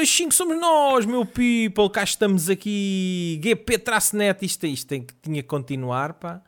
2725 somos nós, meu people. Cá estamos aqui. GP-net. Isto, isto tem, tinha que continuar, pá.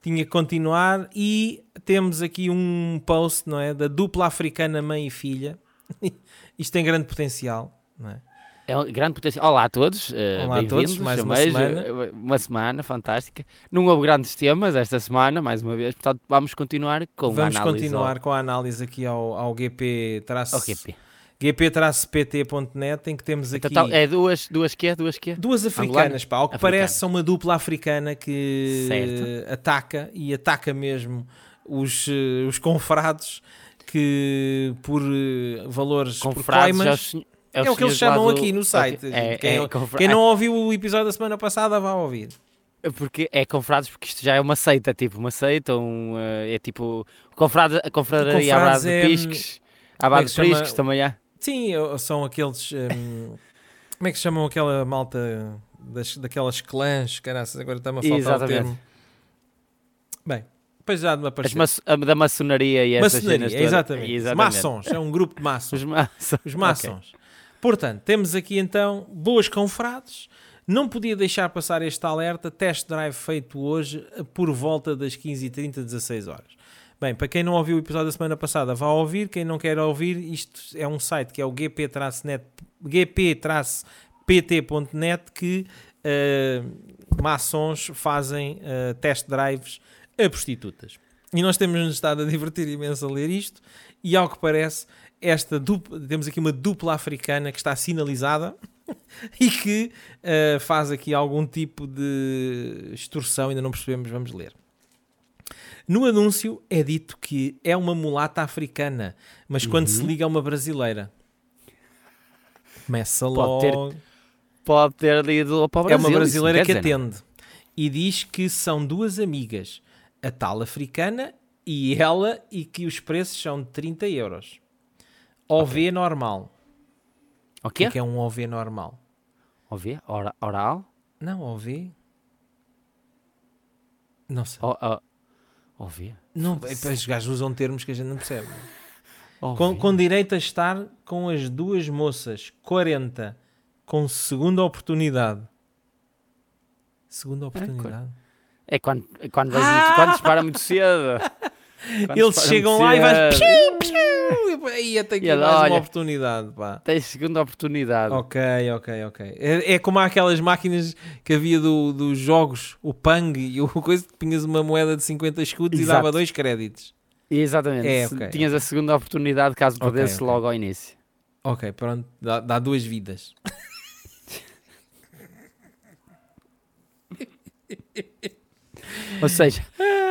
Tinha que continuar. E temos aqui um post, não é? Da dupla africana mãe e filha. isto tem grande potencial, não é? É um grande potencial. Olá a todos, uh, a todos, mais uma Chamejo, semana. eh, uma semana fantástica. Não houve grandes temas esta semana, mais uma vez, portanto vamos continuar com Vamos a análise continuar com a análise aqui ao, ao GP traço, ao, ao GP. GP-pt.net em que temos aqui Então, é duas, duas quê? Duas quê? duas africanas, pá, ao que Africana. parece são uma dupla africana que Certo. ataca e ataca mesmo os, eh, os confrados que por eh, valores por Confrades coimas, aos senho- aos é o que eles chamam do- aqui no site. É, quem, é, quem não ouviu o episódio da semana passada vá ouvir. é, porque é confrades porque isto já é uma seita, tipo uma seita, um, eh, é tipo confrade, a confraria à Confrades base de é, pisques, à é base de pisques também há. Sim, são aqueles. hum, como é que se chamam aquela malta das, daquelas clãs? Caraças, agora está-me a faltar o Exatamente. termo. Bem, depois já de me aparecer. maço- da maçonaria e essas Maçonaria, cenas exatamente. Exatamente. Maçons, é um grupo de maçons. Os maçons. Os maçons. Portanto, temos aqui então boas confrades. Não podia deixar passar este alerta. Test drive feito hoje por volta das 15h30, 16 horas. Bem, para quem não ouviu o episódio da semana passada, vá ouvir. Quem não quer ouvir, isto é um site que é o gp-net, gp-pt.net que eh, maçons fazem eh, test drives a prostitutas. E nós temos-nos estado a divertir imenso a ler isto. E ao que parece, esta dupla, temos aqui uma dupla africana que está sinalizada e que eh, faz aqui algum tipo de extorsão, ainda não percebemos, vamos ler. No anúncio é dito que é uma mulata africana, mas quando se liga a uma brasileira. Começa Pode ter logo. Pode ter ido para o É Brasil. uma isso brasileira que dizer atende e diz que são duas amigas, a tal africana e ela, e que os preços são de 30 euros. OV normal. nada. O O que quê? é que é um OV normal? Ouvir? Ora- Oral? Não, OV? Não sei. O- o- Ouvir? Não, é, os gajos usam termos que a gente não percebe. Com, com direito a estar com as duas moças, 40, com segunda oportunidade. Segunda oportunidade. É quando, é quando, vais Ah! quando dispara muito cedo. Quando Eles chegam lá e cedo. E aí até aqui E ela, mais uma olha. oportunidade. Pá. Tens segunda oportunidade. Ok, ok, ok. É, é como aquelas máquinas que havia do, dos jogos, o Pang e o coisa que punhas uma moeda de 50 escudos e Exato. dava dois créditos. Exatamente. É, Se ok, Tinhas a segunda oportunidade caso perdesse ok. logo ao início. Ok, pronto, dá, dá duas vidas. Ou seja,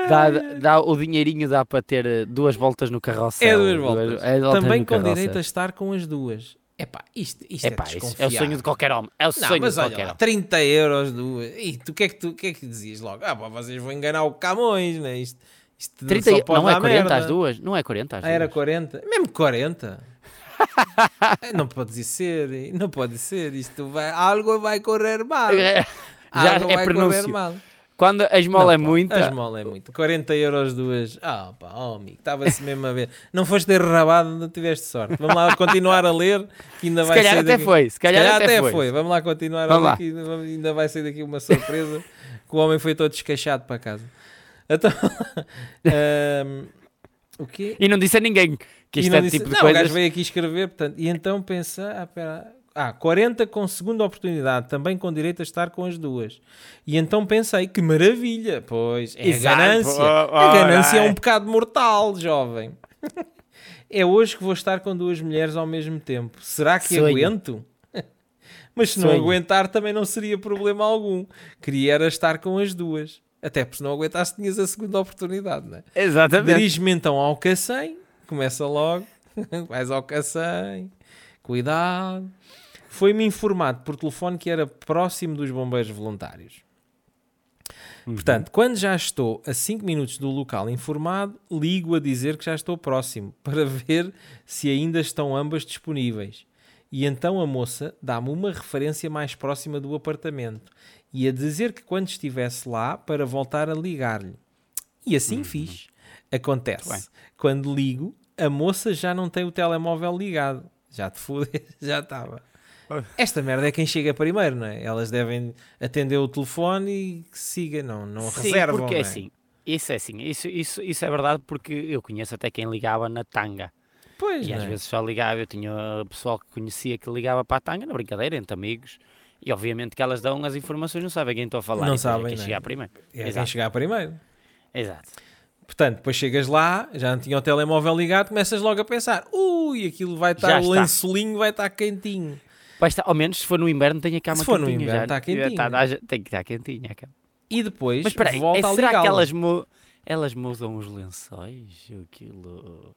dá, dá, o dinheirinho dá para ter eh, duas voltas no carrossel. É duas voltas. é voltas Também com carrossel. direito a estar com as duas. Epá, isto, isto Epá, é isso é o sonho de qualquer homem. É o Não, sonho mas de olha qualquer lá, homem. 30 euros duas. E tu o que, é que tu que é que dizias logo? Ah, pá, vocês vão enganar o Camões, né? Isto, isto 30, só pode não é dar 40 merda. às duas? Não é 40 às Ah, era duas? 40? Mesmo 40? Eh, não pode ser, não pode ser. Isto vai, algo vai correr mal. É, Já algo é vai correr prenúncio. mal. Quando a esmola é Não, pá, muita, A esmola é muito. 40 euros duas. Ah, pá, oh, amigo, estava-se mesmo a ver. Não foste derrabado, não tiveste sorte. Vamos lá continuar a ler, que ainda se vai calhar até daqui. foi. Se Se calhar, calhar até, até foi. Vamos lá continuar Vamos a lá. ler, que ainda- ainda vai sair daqui uma surpresa. que o homem foi todo descaixado para casa. Então, ahm, o quê? E não disse a ninguém que isto não é disse- tipo de não, o coisas. gajo veio aqui escrever, portanto, e então pensa, ah, pera, ah, 40 com segunda oportunidade, também com direito a estar com as duas. E então pensei, que maravilha, pois, é Exato. a ganância. Oh, a oh, ganância é ai. um pecado mortal, jovem. é hoje que vou estar com duas mulheres ao mesmo tempo. Será que Sonho. aguento? Mas se não Sonho. aguentar também não seria problema algum. Queria era estar com as duas. Até porque se não aguentasse tinhas a segunda oportunidade, não é? Exatamente. Dirige-me então ao Cacém, começa logo, vais ao Cacém, cuidado. Foi-me informado por telefone que era próximo dos bombeiros voluntários. Uhum. Portanto, quando já estou a 5 minutos do local informado, ligo a dizer que já estou próximo para ver se ainda estão ambas disponíveis. E então a moça dá-me uma referência mais próxima do apartamento e a dizer que quando estivesse lá para voltar a ligar-lhe. E assim fiz. Acontece. Uhum. Muito bem. Quando ligo, a moça já não tem o telemóvel ligado. Já te fudeu, já estava. Esta merda é quem chega primeiro, não é? Elas devem atender o telefone e que siga, não, não Sim, reservam. porque é é assim. Isso é assim, isso, isso, isso é verdade porque eu conheço até quem ligava na tanga. Pois, E às é? vezes só ligava, eu tinha pessoal que conhecia que ligava para a tanga, na brincadeira, entre amigos. E obviamente que elas dão as informações, não sabem quem estou a falar. Não e depois é sabem, quem não é? chegar primeiro. É quem Exato. chegar primeiro. Exato. Portanto, depois chegas lá, já não tinha o telemóvel ligado, começas logo a pensar: ui, aquilo vai estar, Já o lençolinho vai estar quentinho. Vai estar, ao menos se for no inverno, tem a cama Se for no quentinha. inverno, está já quentinho. está- já- tem que estar quentinha a cama. E depois Mas espera aí, volta é, a será que elas, mu- elas mudam os lençóis? Aquilo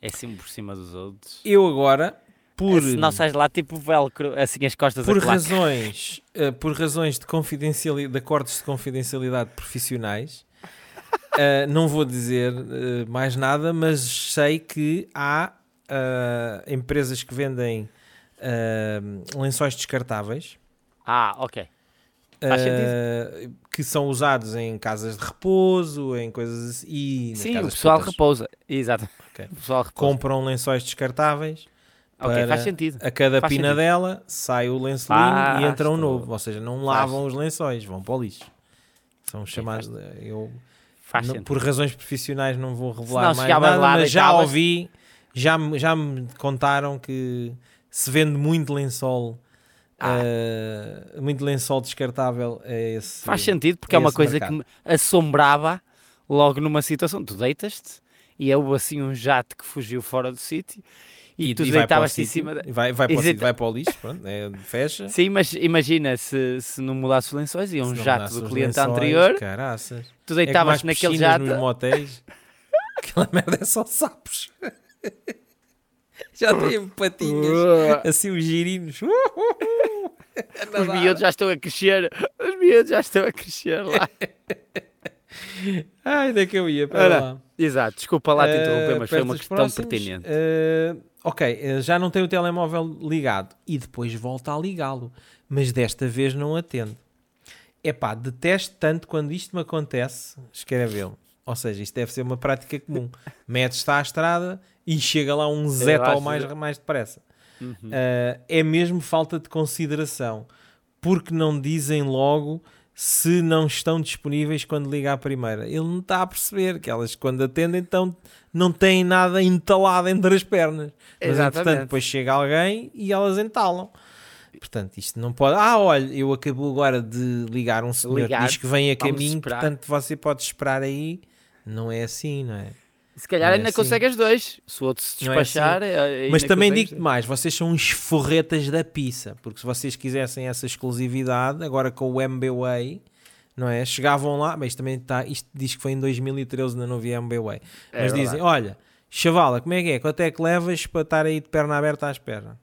é assim por cima dos outros? Eu agora, por, Se não sais lá tipo velcro, assim as costas por razões, eh, por razões de confidencialidade, de acordos de confidencialidade profissionais, eh, não vou dizer eh, mais nada, mas sei que há empresas que vendem eh, lençóis descartáveis. Ah, ok. Faz eh, que são usados em casas de repouso, em coisas assim. E Sim, o pessoal putas. repousa. Exato. Ok. O pessoal repousa. compram lençóis descartáveis. Ok, para- faz sentido. A cada Faz pina sentido. dela sai o lençolinho Ah, e entra um novo. Ou seja, não lavam os lençóis, vão para o lixo. São chamados. eu, Faz não- por razões profissionais, não vou revelar Senão mais nada, mas já ouvi, já, já me contaram que se vende muito lençol. Ah. eh, muito lençol descartável é esse. Faz sentido, porque é uma esse coisa mercado. que me assombrava logo numa situação. Tu deitas-te e houve assim um jato que fugiu fora do sítio e, tu para o deitavas-te em cima. Da... e Vai, vai, para o e sítio, vai para o lixo, pronto, é, fecha. Sim, mas imagina se, se não mudasse os lençóis e um jato do cliente lençóis, anterior, Caraças. tu É deitavas as naquele jato. nos motéis. Aquela merda é só sapos. Já tem patinhas, assim os girinos. Os miúdos já estão a crescer. Os miúdos já estão a crescer lá. Ai, onde é que eu ia? Pera Ora, lá. Exato, desculpa lá te Eh, interromper, mas foi uma questão próximos, pertinente. eh, ok, eh, já não tem o telemóvel ligado e depois volta a ligá-lo, mas desta vez não atende. Epá, detesto tanto quando isto me acontece, escrevê-lo. Ou seja, isto deve ser uma prática comum. Metes-te à estrada e chega lá um zeta ao acho- mais, mais depressa. Uhum. Uh, é mesmo falta de consideração, porque não dizem logo se não estão disponíveis quando liga à primeira. Ele não está a perceber que elas, quando atendem, então não têm nada entalado entre as pernas. Mas, entretanto, depois chega alguém e elas entalam. Portanto, isto não pode. Ah, olha, eu acabo agora de ligar um senhor Ligar, que diz que vem a caminho, portanto você pode esperar aí. Não é assim, não é? Se calhar é ainda assim. consegue as dois. Se o outro se é despachar. eh, Mas ainda também digo-te mais, vocês são uns forretas da pizza, porque se vocês quisessem essa exclusividade, agora com o MBWay, não é? Chegavam lá, mas também está, isto diz que foi em 2013, ainda não havia MBWay. É Mas dizem, olha, chavala, como é que é? Quanto é que levas para estar aí de perna aberta à espera?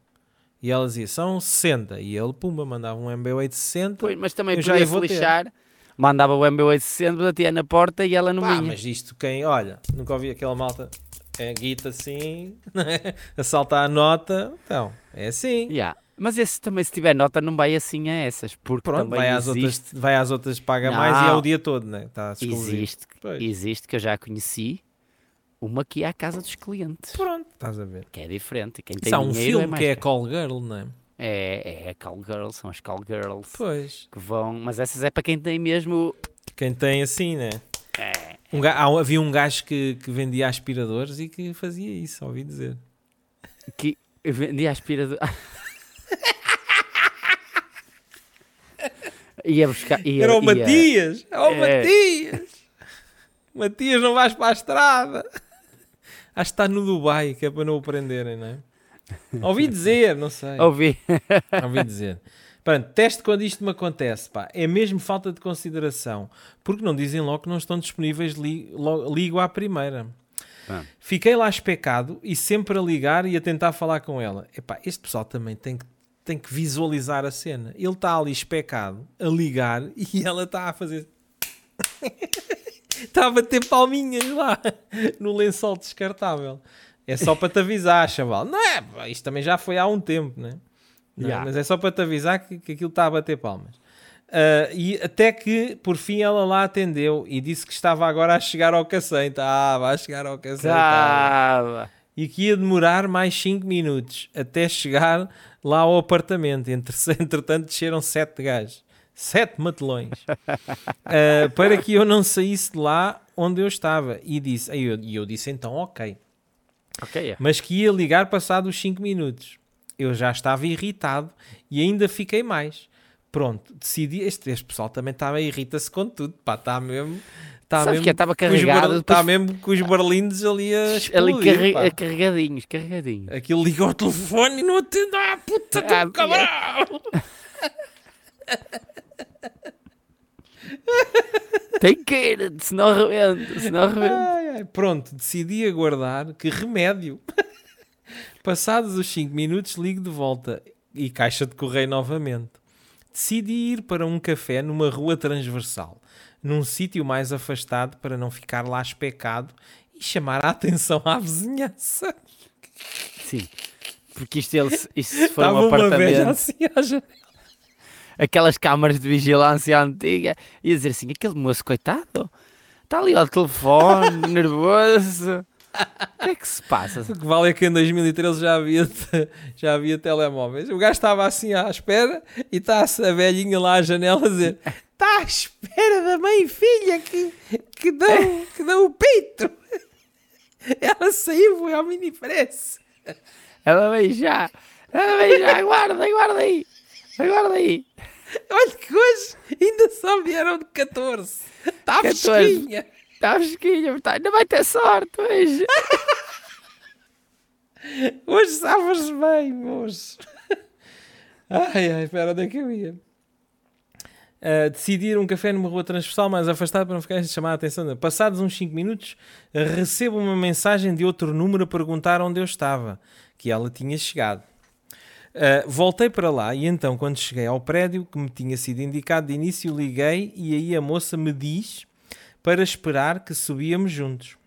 E ela dizia, são 60. E ele, pumba, mandava um MBWay de 60. Pois, mas também Eu já podia vou se ter. Mandava o MB860, batia na porta e ela não Pá, vinha. mas isto quem, olha, nunca ouvi aquela malta, é guita assim, a saltar a nota, então, é assim. Yeah. Mas esse também, se tiver nota, não vai assim a essas. Porque Pronto, também vai às, existe, outras, vai às outras, paga mais e é o Não. dia todo, né? Exclusivo. existe, Pois. existe, que eu já conheci, uma que é à casa dos clientes. Pronto, estás a ver. Que é diferente. Quem tem Isso há um é filme mais que é caro. Call Girl, não é? É, é a Call Girls, são as Call Girls Pois. que vão. Mas essas é para quem tem mesmo. Quem tem assim, né? É, Um havia um gajo que, que vendia aspiradores e que fazia isso, ouvi dizer. que vendia aspirador. ia buscar. Ia, Era o ia- Matias! É o É. Matias! Matias, não vais para a estrada! Acho que está no Dubai, que é para não o prenderem, não é? Ouvi dizer, não sei. Ouvi. Ouvi dizer. Pronto, teste quando isto me acontece, pá. É mesmo falta de consideração. Porque não dizem logo que não estão disponíveis, li, lo- ligo à primeira. Ah. Fiquei lá especado e sempre a ligar e a tentar falar com ela. Epá, este pessoal também tem que, tem que visualizar a cena. Ele está ali especado, a ligar e ela está a fazer... Está a bater palminhas lá no lençol descartável. É só para te avisar, chaval. Não é? Isto também já foi há um tempo, né? Não é? Já. Mas é só para te avisar que, que aquilo está a bater palmas. Ah, e até que, por fim, ela lá atendeu e disse que estava agora a chegar ao cacém. Estava a chegar ao cacém. estava. Tava. E que ia demorar mais 5 minutos até chegar lá ao apartamento. Entre, entretanto, desceram sete gajos. Sete matelões. uh, para que eu não saísse de lá onde eu estava. E disse, e eu, e eu disse então, ok. Ok, é. Mas que ia ligar passados os 5 minutos. Eu já estava irritado e ainda fiquei mais. Pronto, decidi. Este, este pessoal também estava irrita-se com tudo. Pá, está mesmo. Está Sabes mesmo, que estava com os carregado, bar- depois- Está mesmo com os barlindos ali a Ali explodir, carre- pá. carregadinhos, carregadinhos. Aquilo liga ao telefone e não atende. Ah, puta Ah, do cabrão! Tem que ir, senão arrebenta, senão arrebenta. Ai, ai, Pronto, decidi aguardar. Que remédio! Passados os 5 minutos, ligo de volta e caixa de correio novamente. Decidi ir para um café numa rua transversal, num sítio mais afastado para não ficar lá especado e chamar a atenção à vizinhança. Sim. Porque isto, ele, isto se for Estava um uma apartamento, assim à janela. Aquelas câmaras de vigilância antiga, ia dizer assim, aquele moço, coitado, está ali ao telefone, nervoso. O que é que se passa? O que vale é que em 2013 já havia, já havia telemóveis. O gajo estava assim à espera e está a velhinha lá à janela a dizer: Está à espera da mãe e filha que, que, dão, que dão o peito. Ela saiu, foi ao mini press. Ela vem já, ela vem já, aguarda, aguarda aí, aguarda aí. Olha que hoje ainda só vieram de 14. Está 14. fresquinha. Está fresquinha, portanto, ainda vai ter sorte hoje. Hoje sabes bem, moço. Ai, ai, espera, onde é que eu ia? Uh, decidir um café numa rua transversal mais afastada para não ficar a chamar a atenção. Passados uns 5 minutos, recebo uma mensagem de outro número a perguntar onde eu estava, que ela tinha chegado. Uh, voltei para lá e então, quando cheguei ao prédio que me tinha sido indicado de início, liguei e aí a moça me diz para esperar que subíamos juntos.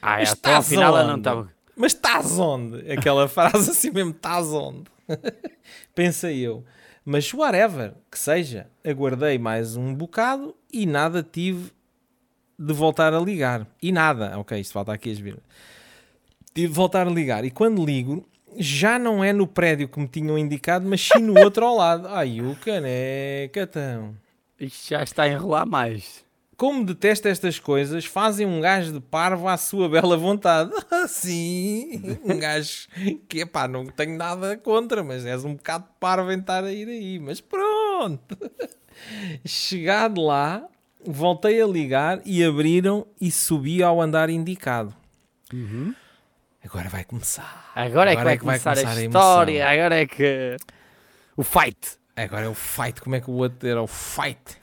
Ah, Mas até ao estás final ela não estava. Mas estás onde? Aquela frase assim mesmo, estás onde? Pensei eu. Mas whatever, que seja, aguardei mais um bocado e nada tive de voltar a ligar. E nada, ok, isto falta aqui as vir. Tive de voltar a ligar. E quando ligo, já não é no prédio que me tinham indicado, mas sim no outro ao lado. Ai, o caneca, então. Isto já está a enrolar mais. Como detesta estas coisas, fazem um gajo de parvo à sua bela vontade. Sim, um gajo que, pá, não tenho nada contra, mas és um bocado parvo em estar a ir aí. Mas pronto. Chegado lá, voltei a ligar e abriram e subi ao andar indicado. Agora vai começar. Agora, é que vai começar, a, emoção. história. Agora é que. O fight. Agora é o fight. Como é que o outro era o fight?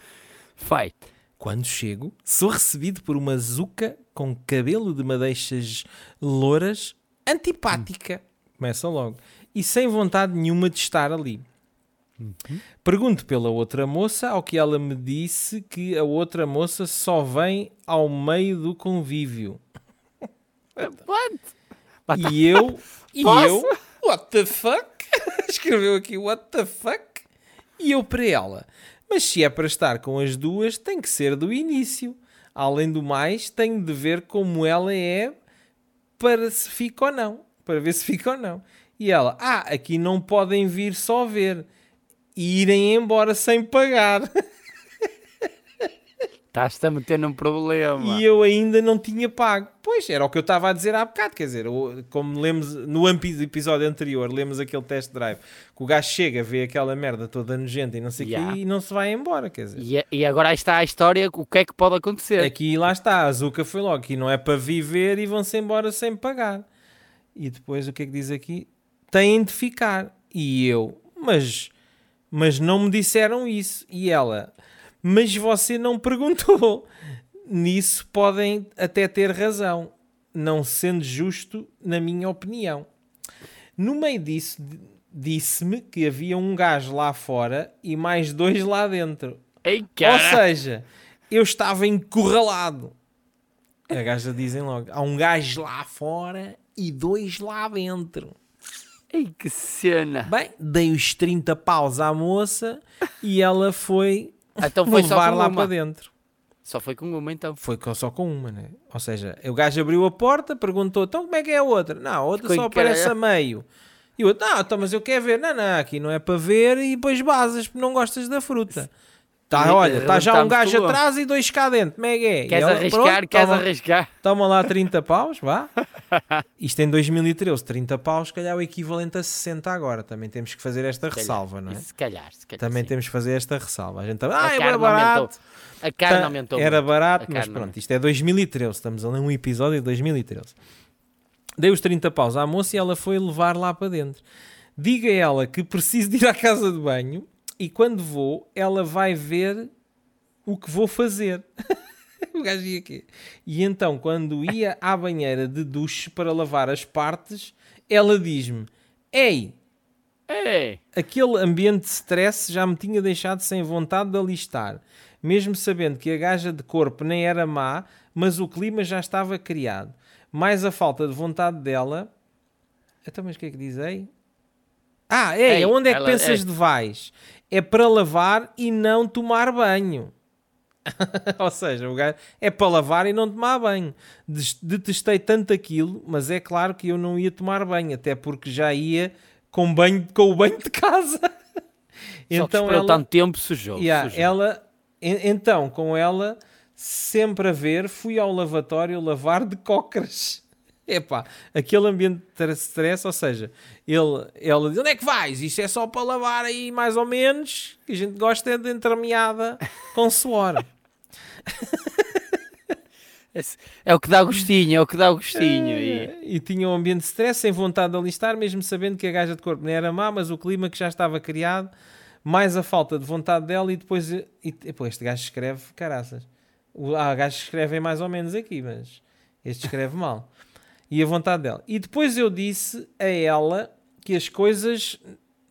Fight. Quando chego, sou recebido por uma zuca com cabelo de madeixas louras, antipática. Começa logo. E sem vontade nenhuma de estar ali. Pergunto pela outra moça, ao que ela me disse que a outra moça só vem ao meio do convívio. What? E eu, e eu, what the fuck? Escreveu aqui, what the fuck? E eu para ela, mas se é para estar com as duas, tem que ser do início. Além do mais, tenho de ver como ela é para se fica ou não. Para ver se fica ou não. E ela, ah, aqui não podem vir só ver. E irem embora sem pagar. Estás-te a meter num problema. E eu ainda não tinha pago. Pois, era o que eu estava a dizer há bocado. Quer dizer, como lemos no episódio anterior, lemos aquele test drive, que o gajo chega, vê aquela merda toda nojenta e não sei o Yeah. quê, e não se vai embora. Quer dizer, E, e agora está a história, o que é que pode acontecer? aqui lá está, a Zuka foi logo, que não é para viver e vão-se embora sem pagar. E depois o que é que diz aqui? Têm de ficar. E eu, mas, mas não me disseram isso. E ela, mas você não perguntou. Nisso podem até ter razão, não sendo justo, na minha opinião. No meio disso, disse-me que havia um gajo lá fora e mais dois lá dentro. Ei, Ou seja, eu estava encurralado. A gaja dizem logo: há um gajo lá fora e dois lá dentro. Ei, que cena. Bem, dei os 30 paus à moça e ela foi Então foi só levar com lá uma. para dentro. Só foi com uma então. Foi com- só com uma, né? Ou seja, o gajo abriu a porta, perguntou: então como é que é a outra? Não, a outra Ficou só aparece a meio. E o outro, não, então, mas eu quero ver. Não, não, aqui não é para ver e depois basas porque não gostas da fruta. Tá, olha, está já um gajo tudo. atrás e dois cá dentro. Mega é. E Queres ela, arriscar? pronto, Queres toma, arriscar? toma lá 30 paus, vá. Isto em 2013, 30 paus, se calhar é o equivalente a 60 agora. Também temos que fazer esta ressalva, não é? Se calhar, se calhar. Também sim. temos que fazer esta ressalva. A gente A ah, é bem barato. aumentou. A carne Tá, aumentou. Era muito. barato, mas pronto, aumentou. isto é 2013. Estamos a um episódio de 2013. Dei os 30 paus à moça e ela foi levar lá para dentro. Diga a ela que preciso de ir à casa de banho e quando vou, ela vai ver o que vou fazer. o gajo ia aqui. E então, quando ia à banheira de duche para lavar as partes, ela diz-me: Ei, Ei, Aquele ambiente de stress já me tinha deixado sem vontade de alistar, mesmo sabendo que a gaja de corpo nem era má, mas o clima já estava criado. Mais a falta de vontade dela. Então, mas o que é que diz aí? Ah, é, Ei, onde é que ela- pensas ei. de vais? É para lavar e não tomar banho. Ou seja, o gajo é para lavar e não tomar banho. Detestei tanto aquilo, mas é claro que eu não ia tomar banho, até porque já ia com, banho, com o banho de casa. só então ela, tanto tempo, sujou. Yeah, sujou. ela, en- então com ela, sempre a ver, fui ao lavatório lavar de cócoras. Epá, aquele ambiente de stress, ou seja, ele, ela diz: onde é que vais? Isto é só para lavar aí, mais ou menos, que a gente gosta é de entremeada com suor. É o que dá gostinho, é o que dá gostinho. E... É, E tinha um ambiente de stress, sem vontade de alistar, mesmo sabendo que a gaja de corpo não era má, mas o clima que já estava criado, mais a falta de vontade dela, e depois, e, e, pô, este gajo escreve caraças. Há gajos que escrevem mais ou menos aqui, mas este escreve mal. E a vontade dela. E depois eu disse a ela que as coisas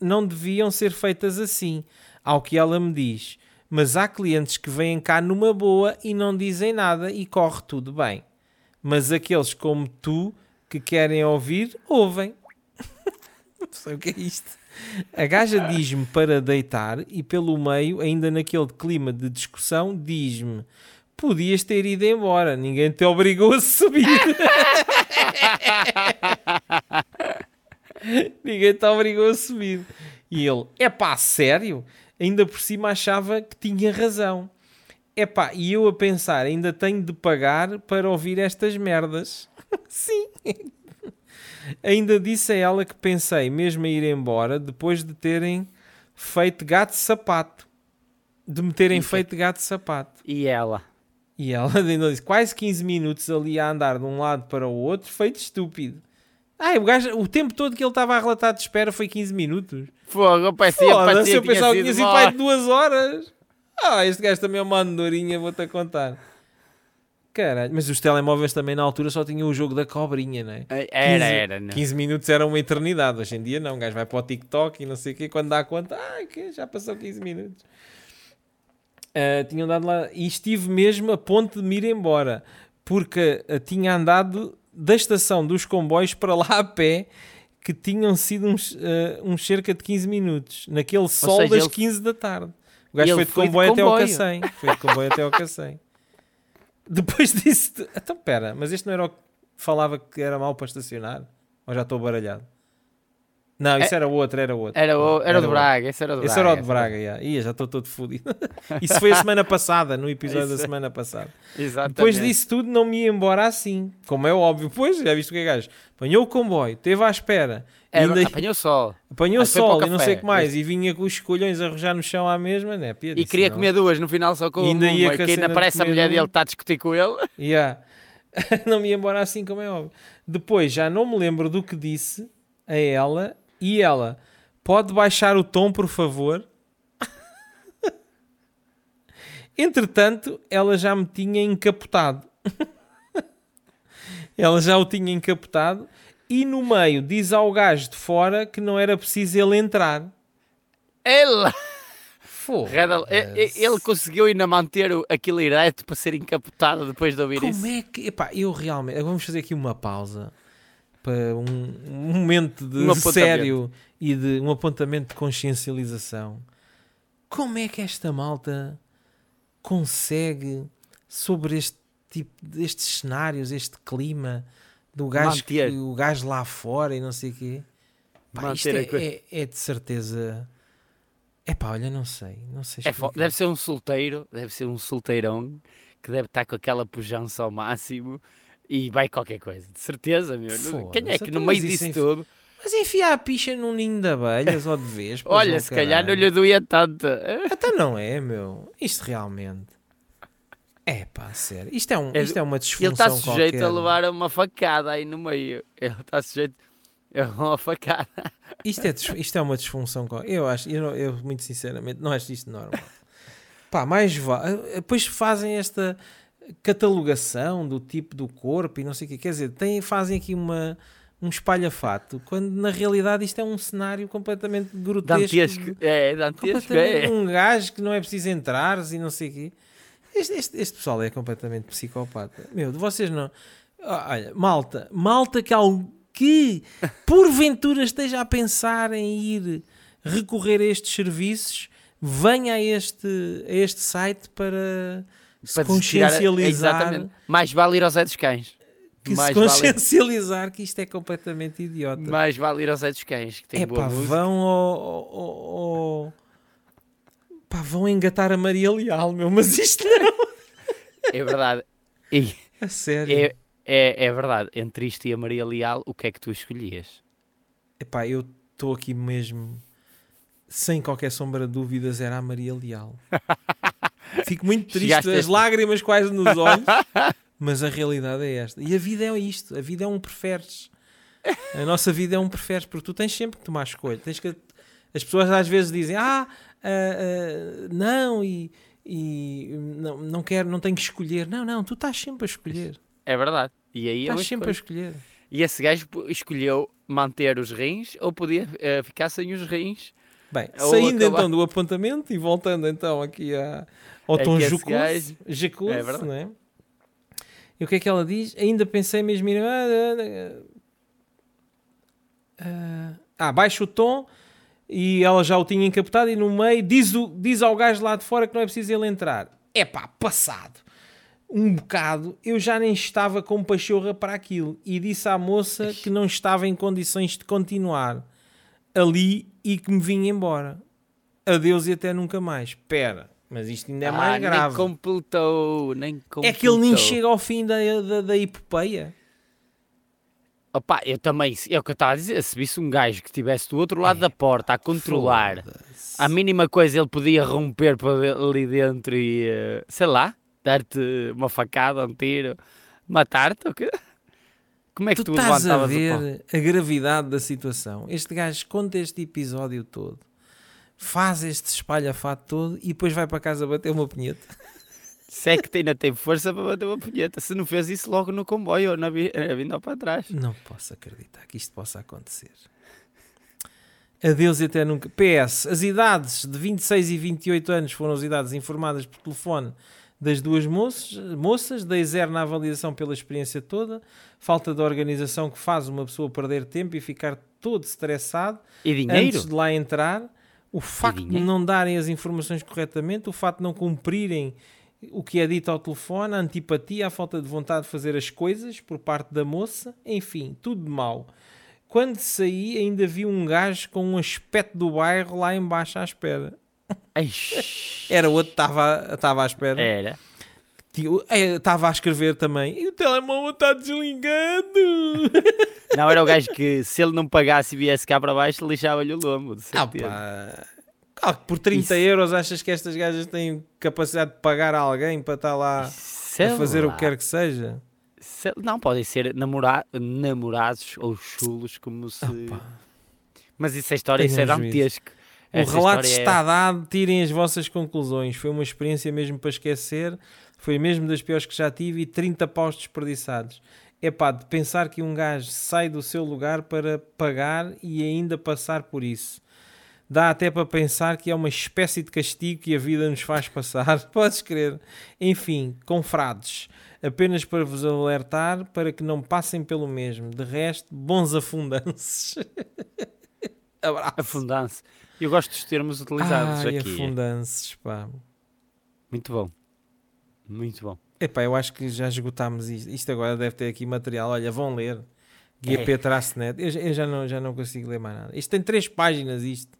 não deviam ser feitas assim, ao que ela me diz. Mas há clientes que vêm cá numa boa e não dizem nada e corre tudo bem mas aqueles como tu que querem ouvir, ouvem. Não sei o que é isto. A gaja diz-me para deitar e pelo meio, ainda naquele clima de discussão, diz-me: Podias ter ido embora, ninguém te obrigou a subir. ninguém te obrigou a subir. E ele: É pá, sério? Ainda por cima achava que tinha razão. Epá, e eu a pensar, ainda tenho de pagar para ouvir estas merdas. Sim. ainda disse a ela que pensei mesmo a ir embora depois de terem feito gato-sapato. De me terem Isso é- feito gato-sapato. e ela? E ela ainda disse, quase 15 minutos ali a andar de um lado para o outro, feito estúpido. Ai, o, gajo, o tempo todo que ele estava a relatar de espera foi 15 minutos. Fogo, parecia, Foda-se, parecia eu pensava que tinha sido pai de duas horas. Ah, este gajo também é uma andorinha, vou-te contar. Caralho, mas os telemóveis também na altura só tinham o jogo da cobrinha, não é? Era, 15 era. Não. 15 minutos era uma eternidade. Hoje em dia não, o gajo vai para o TikTok e não sei o quê. Quando dá conta, ah, já passou 15 minutos. Ah, tinham dado lá e estive mesmo a ponto de me ir embora porque ah, tinha andado da estação dos comboios para lá a pé que tinham sido uns, ah, uns cerca de 15 minutos naquele sol seja, das ele- 15 da tarde. O gajo foi de foi de comboio até ao. Cacém. Foi de comboio até ao Cacém. Depois disse, então pera, mas este não era o que falava que era mau para estacionar? Ou já estou baralhado? Não, isso era outro, era outro. Era o, era o de. Braga, esse era o de Esse Braga. era o de Braga, já. Ia, já estou todo fodido. Isso foi a semana passada, no episódio da Isso. semana passada. Exatamente. Depois disso tudo, não me ia embora assim. Como é óbvio. Pois, já viste o que é gajo. Apanhou o comboio, esteve à espera. Era- ainda Apanhou sol. apanhou Mas para o sol e não sei o que mais. E vinha com os colhões a rojar no chão à mesma, né? E queria comer duas no final só com E o ainda ia Mumbai, com a que ainda parece a mulher dele está a discutir com ele. Yeah. não me ia embora assim, como é óbvio. Depois, já não me lembro do que disse a ela. E ela, pode baixar o tom, por favor? Entretanto, ela já me tinha encapotado. ela já o tinha encapotado. E no meio diz ao gajo de fora que não era preciso ele entrar. Ele, Foda. ele, ele conseguiu ainda manter o- aquilo ereto para ser encapotado depois de ouvir isso. Como é que. Epá, eu realmente. Vamos fazer aqui uma pausa para um, um momento de Um sério e de um apontamento de consciencialização. Como é que esta malta consegue, sobre este tipo destes cenários, este clima do gajo, que, o gajo lá fora e não sei o quê, Pá, isto é, é- é de certeza. É pá, olha, não sei. Não sei É deve ser um solteiro, deve ser um solteirão que deve estar com aquela pujança ao máximo e vai qualquer coisa. De certeza, meu. Quem é que então, no meio isso disso é- tudo? Mas enfiar a picha num ninho de abelhas ou de vespas. Olha, se calhar não lhe doía tanto. Até não é, meu. Isto realmente. É pá, sério. Isto é, um, isto é uma disfunção Ele está sujeito qualquer. a levar uma facada aí no meio. Ele está sujeito a uma facada. Isto é, isto é uma disfunção. Eu acho, eu, eu muito sinceramente não acho isto normal. Pá, mais vale. Depois fazem esta catalogação do tipo do corpo e não sei o que. Quer dizer, têm, fazem aqui uma, um espalhafato, quando na realidade isto é um cenário completamente grotesco. Dantesco. É, dantesco. Completamente É. um gajo que não é preciso entrar e não sei o quê. Este, este, este pessoal é completamente psicopata. Meu, de vocês não. Ah, Olha, malta, malta que, al- que porventura esteja a pensar em ir recorrer a estes serviços, venha a este, a este site para se tirar- consciencializar. Exatamente. Mais vale ir aos Zé dos Cães. Que se Mais vale, consciencializar que isto é completamente idiota. mais vale ir aos Zé dos Cães, que tem É boa pá, música. vão ao- ao- ao- Pá, vão engatar a Maria Leal, meu, mas isto não. É verdade. E A sério. é, é, é verdade. Entre isto e a Maria Leal, o que é que tu escolhias? Epá, eu estou aqui mesmo, sem qualquer sombra de dúvidas, era a Maria Leal. Fico muito triste, Chegaste a as lágrimas quase nos olhos, mas a realidade é esta. E a vida é isto, a vida é um preferes. A nossa vida é um preferes, porque tu tens sempre que tomar escolha. Tens que... As pessoas às vezes dizem, ah, ah, ah, não, e, e não, não quero, não tenho que escolher. Não, não, tu estás sempre a escolher. É verdade. E aí Estás sempre a escolha. escolher. E esse gajo escolheu manter os rins ou podia eh, ficar sem os rins. Bem, Ou saindo acabar- então do apontamento e voltando então aqui a, ao É tom gajo- jocoso, É verdade. não é? E o que é que ela diz? Ainda pensei mesmo ir... Ah, ah, ah, baixa o tom e ela já o tinha encapotado e no meio diz, o, diz ao gajo lá de fora que não é preciso ele entrar. É pá, passado. Um bocado, eu já nem estava com pachorra para aquilo e disse à moça que não estava em condições de continuar ali e que me vinha embora. Adeus e até nunca mais. Espera, mas isto ainda é mais Ah, grave. Nem completou, nem completou. É que ele nem chega ao fim da, da, da epopeia. Opa, eu também, é o que eu estava a dizer, se visse um gajo que estivesse do outro lado da porta a controlar, a mínima coisa ele podia romper para ali dentro e, eh, sei lá, dar-te uma facada, um tiro, matar-te, ou quê? Como é que Tu tu, estás a ver a gravidade da situação. Este gajo conta este episódio todo, faz este espalhafato todo e depois vai para casa bater uma punheta. Se é que ainda tem força para bater uma punheta, se não fez isso logo no comboio ou na, na vinda para trás. Não posso acreditar que isto possa acontecer. Adeus e até nunca. PS, as idades de 26 e 28 anos foram as idades informadas por telefone das duas moças, moças dei zero na avaliação pela experiência toda, falta de organização que faz uma pessoa perder tempo e ficar todo estressado E dinheiro? antes de lá entrar, o facto de não darem as informações corretamente, o facto de não cumprirem o que é dito ao telefone, a antipatia, a falta de vontade de fazer as coisas por parte da moça, enfim, tudo de mau. Quando saí, ainda vi um gajo com um aspecto do bairro lá embaixo à espera. Era outro que estava estava à espera. Era. Tio, é, Estava a escrever também. E o telemóvel está desligado. Não, era o gajo que se ele não pagasse e viesse cá para baixo, lixava-lhe o lombo. Ah, pá. Ah, por 30 Isso. euros achas que estas gajas têm capacidade de pagar a alguém para estar lá Sei a fazer o lá. que quer que seja? Sei- Não, podem ser namora... namorados ou chulos, como se. Pá. Mas isso é história, isso é dantesco. O Essa relato é- está dado, tirem as vossas conclusões. Foi uma experiência mesmo para esquecer, foi mesmo das piores que já tive e 30 paus desperdiçados. É pá, de pensar que um gajo sai do seu lugar para pagar e ainda passar por isso. Dá até para pensar que é uma espécie de castigo que a vida nos faz passar. Podes crer. Enfim, confrades, apenas para vos alertar para que não passem pelo mesmo. De resto, bons afundanços. Abraço. Afundança. Eu gosto dos termos utilizados Ai, aqui. afundanços, pá. Muito bom. Muito bom. Epá, eu acho que já esgotámos isto. Isto agora deve ter aqui material. Olha, vão ler. GP-net. Eu, já- eu já, não, já não consigo ler mais nada. Isto tem três páginas, isto.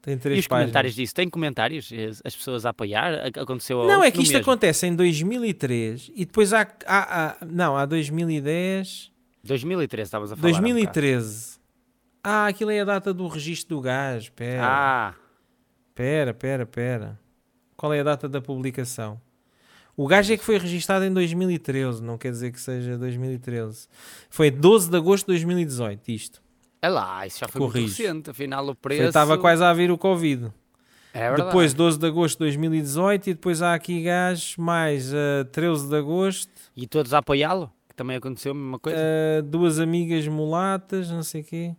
Tem três E os páginas. comentários disso? Tem comentários? As- As pessoas a apoiar? A- Aconteceu Não, é que isto mesmo? acontece em 2003 e depois há, há, há- não, há 2010, 2013 estavas a falar. há um bocado. 2013. Ah, aquilo é a data do registro do gás. Pera, Ah, pera, pera, pera. Qual é a data da publicação? O gajo é que foi registado em 2013, não quer dizer que seja 2013. Foi 12 de agosto de 2018, isto. é lá, isso já foi muito Corrijo. recente. Afinal, o Foi- preço... Estava quase a vir o Covid. É. Depois 12 de agosto de 2018 e depois há aqui gajos mais uh, 13 de agosto. E todos a apoiá-lo? Que também aconteceu a mesma coisa? Uh, duas amigas mulatas, não sei o quê.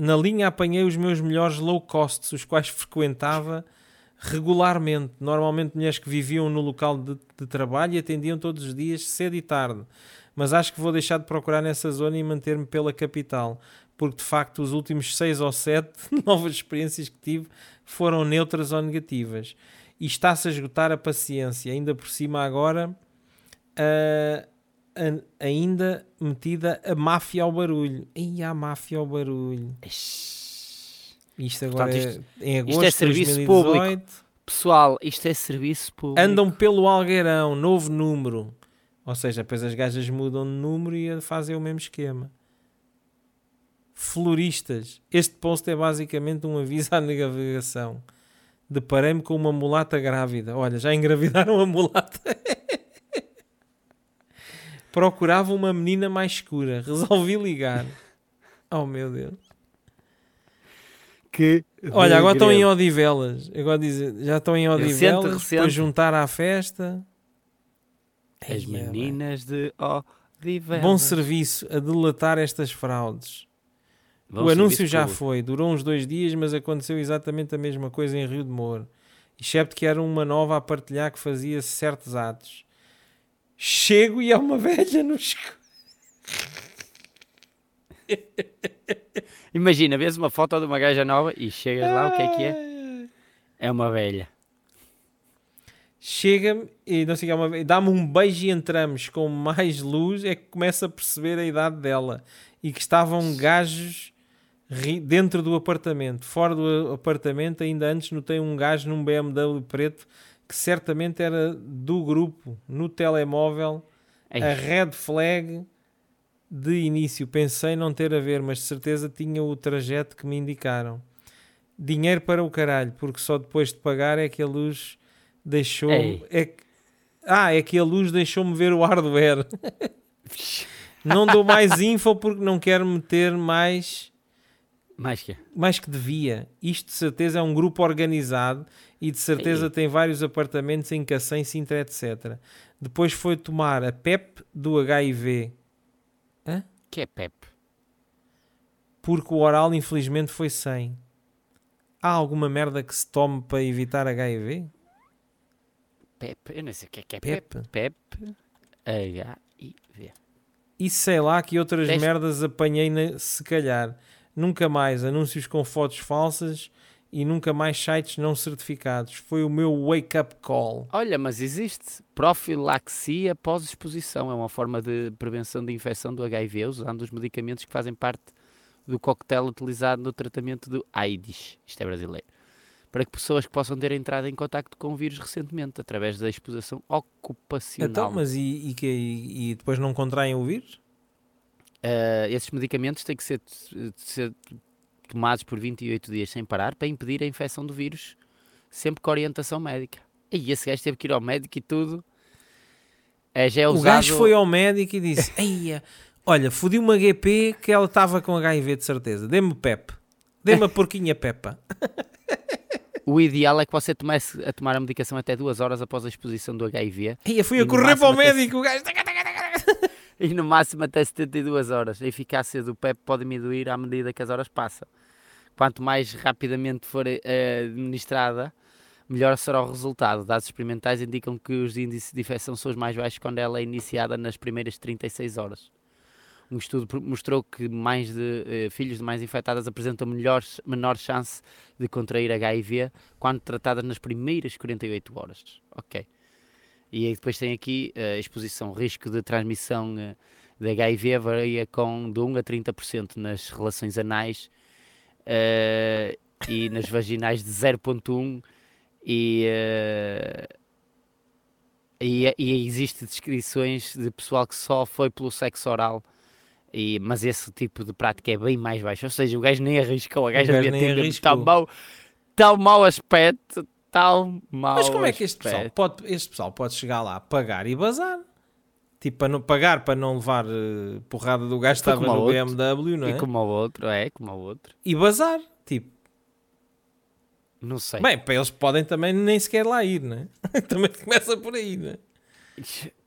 Na linha apanhei os meus melhores low costs, os quais frequentava regularmente. Normalmente mulheres que viviam no local de, de trabalho e atendiam todos os dias, cedo e tarde. Mas acho que vou deixar de procurar nessa zona e manter-me pela capital. Porque de facto os últimos seis ou sete novas experiências que tive foram neutras ou negativas. E está-se a esgotar a paciência. Ainda por cima agora... ah, an- ainda metida a máfia ao barulho. E a máfia ao barulho. Isto agora Portanto, é em agosto isto é serviço 2018. Pessoal, isto é serviço público. Andam pelo Algueirão, novo número. Ou seja, depois as gajas mudam de número e fazem o mesmo esquema. Floristas. Este post é basicamente um aviso à navegação. Deparei-me com uma mulata grávida. Olha, já engravidaram a mulata. Procurava uma menina mais escura. Resolvi ligar. Oh meu Deus. Que Olha, agora estão em. Odivelas. Agora dizer, já estão em Odivelas recente. para juntar à festa. As Eia, bem. meninas de Odivelas. Bom serviço a delatar estas fraudes. Bom o anúncio já público. foi, durou uns dois dias, mas aconteceu exatamente a mesma coisa em Rio de Moro. Excepto que era uma nova a partilhar que fazia certos atos. Chego e há uma velha no escuro. Imagina, vês uma foto de uma gaja nova e chegas lá, o que é que é? É uma velha. Chega-me e não sei é uma dá-me um beijo e entramos com mais luz, é que começa a perceber a idade dela. E que estavam gajos dentro do apartamento. Fora do apartamento, ainda antes notei um gajo num BMW preto que certamente era do grupo, no telemóvel, Ei, a red flag de início. Pensei não ter a ver, mas de certeza tinha o trajeto que me indicaram. Dinheiro para o caralho, porque só depois de pagar é que a luz deixou. Ei. É ah, é que a luz deixou-me ver o hardware. não dou mais info porque não quero meter mais, mais que mais que devia. Isto de certeza é um grupo organizado e de certeza Ei. tem vários apartamentos em Cacém, Sintra, etc. Depois foi tomar a PEP do HIV, que é Pep. porque o oral infelizmente foi sem. Há alguma merda que se tome para evitar HIV? Pep, eu não sei o que é que é Pep. Pep. H-I-V. E sei lá que outras merdas apanhei na- se calhar. Nunca mais anúncios com fotos falsas e nunca mais sites não certificados. Foi o meu wake up call. Olha, mas existe profilaxia pós-exposição. É uma forma de prevenção de infecção do HIV usando os medicamentos que fazem parte do coquetel utilizado no tratamento do AIDS. Isto é brasileiro. Para que pessoas que possam ter entrado em contacto com o vírus recentemente, através da exposição ocupacional. Então, mas e, e, que- e- e depois não contraem o vírus? Uh, esses medicamentos têm que ser, ser tomados por 28 dias sem parar para impedir a infecção do vírus, sempre com orientação médica. E esse gajo teve que ir ao médico e tudo. É, já é O usado... gajo foi ao médico e disse: Eia, olha, fodi uma GP que ela estava com HIV de certeza. Dê-me PEP. Dê-me a porquinha Pepa. O ideal é que você tomasse a tomar a medicação até duas horas após a exposição do HIV Eia, fui E a correr para o máximo até médico. O gajo. e no máximo até 72 horas. A eficácia do PEP pode diminuir à medida que as horas passam. Quanto mais rapidamente for eh, administrada, melhor será o resultado. Dados experimentais indicam que os índices de infecção são os mais baixos quando ela é iniciada nas primeiras 36 horas. Um estudo mostrou que mais de, eh, filhos de mães infectadas apresentam melhor, menor chance de contrair HIV quando tratadas nas primeiras 48 horas. Ok. E aí depois tem aqui eh, a exposição, risco de transmissão eh, de HIV varia com de 1 a 30% nas relações anais uh, e nas vaginais de 0.1 e, uh, e, e existe descrições de pessoal que só foi pelo sexo oral e, mas esse tipo de prática é bem mais baixo, ou seja, o gajo nem arriscou, a gaja devia ter tal mau, tal mau aspecto, tal mau Mas como é que este pessoal, pode, este pessoal pode chegar lá, pagar e bazar? Tipo, para não pagar para não levar uh, porrada do gajo que estava no outro. BMW, não é? E como o outro, é, como o outro. E bazar, tipo. Não sei. Bem, para eles podem também nem sequer lá ir, não é? também começa por aí, não é?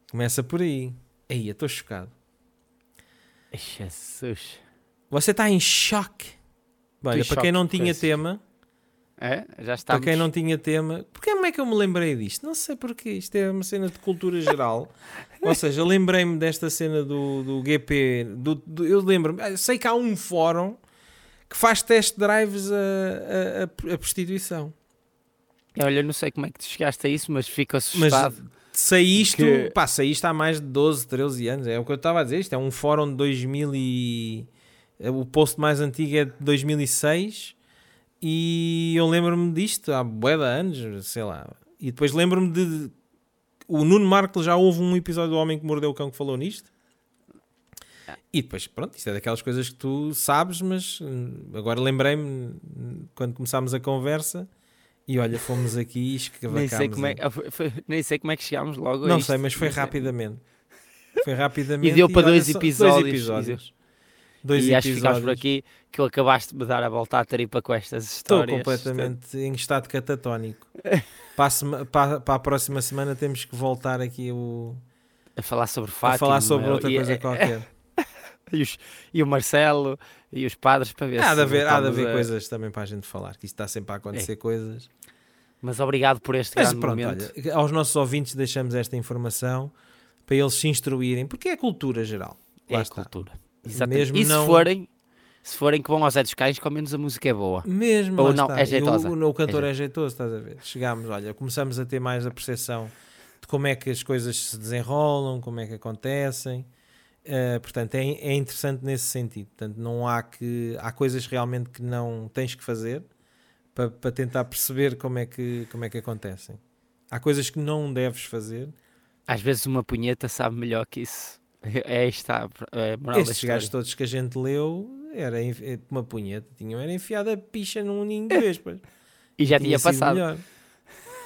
Começa por aí. Aí, eu estou chocado. Jesus. Você está em choque. Olha, para quem não tinha tema, é, já está. Para quem não tinha tema, porque como é que eu me lembrei disto? Não sei porque isto é uma cena de cultura geral. Ou seja, lembrei-me desta cena do, do GP. Do, do, eu lembro-me, sei que há um fórum que faz test drives a, a, a, a prostituição. Olha, não sei como é que tu chegaste a isso, mas fico assustado. Mas saíste, que... pá, saíste há mais de 12, 13 anos. É o que eu estava a dizer. Isto é um fórum de 2000 e... O post mais antigo é de 2006 e eu lembro-me disto há bué de anos, sei lá. E depois lembro-me de. O Nuno Marco já houve um episódio do Homem que Mordeu o Cão que falou nisto. E depois, pronto, isto é daquelas coisas que tu sabes, mas hum, agora lembrei-me hum, quando começámos a conversa e olha, fomos aqui e escavacámos. Nem sei como é, foi, nem sei como é que chegámos logo Não sei, mas foi rapidamente. Foi rapidamente. E deu para dois, episódios, dois episódios. Dois e episódios. acho que ficámos por aqui que eu acabaste de me dar a volta à tripa com estas histórias. Estou completamente em estado catatónico. para, a, para, para, a próxima semana temos que voltar aqui o... a falar sobre Fátima. A falar sobre outra e, coisa qualquer. e, os, e, o Marcelo e os padres para ver há se. De haver, há de haver a... coisas também para a gente falar, que isto está sempre a acontecer é. coisas. Mas obrigado por este Mas, grande pronto, momento. Olha, aos nossos ouvintes deixamos esta informação para eles se instruírem, porque é cultura geral. Lá é está. cultura. Exatamente. Mesmo e se forem, se forem que vão aos Zé dos Cães, ao menos a música é boa. Mesmo, Ou não, está. é jeitosa. O, o cantor é, é jeitoso, estás a ver? Chegámos, olha, começamos a ter mais a percepção de como é que as coisas se desenrolam, como é que acontecem. Uh, portanto, é, é interessante nesse sentido. Portanto, não há que há coisas realmente que não tens que fazer para, para tentar perceber como é que como é que acontecem. Há coisas que não deves fazer. Às vezes uma punheta sabe melhor que isso. É está é moral Estes gajos todos que a gente leu era é, uma punheta, tinham era enfiada a picha num ninho de vespas. e já tinha, tinha passado. Melhor.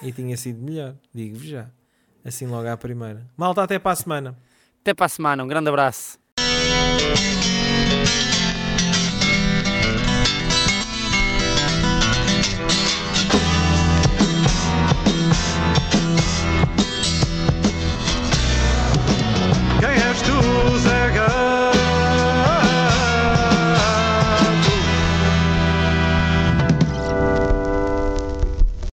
E tinha sido melhor, digo-vos já. Assim logo à primeira. Malta, até para a semana. Até para a semana, um grande abraço.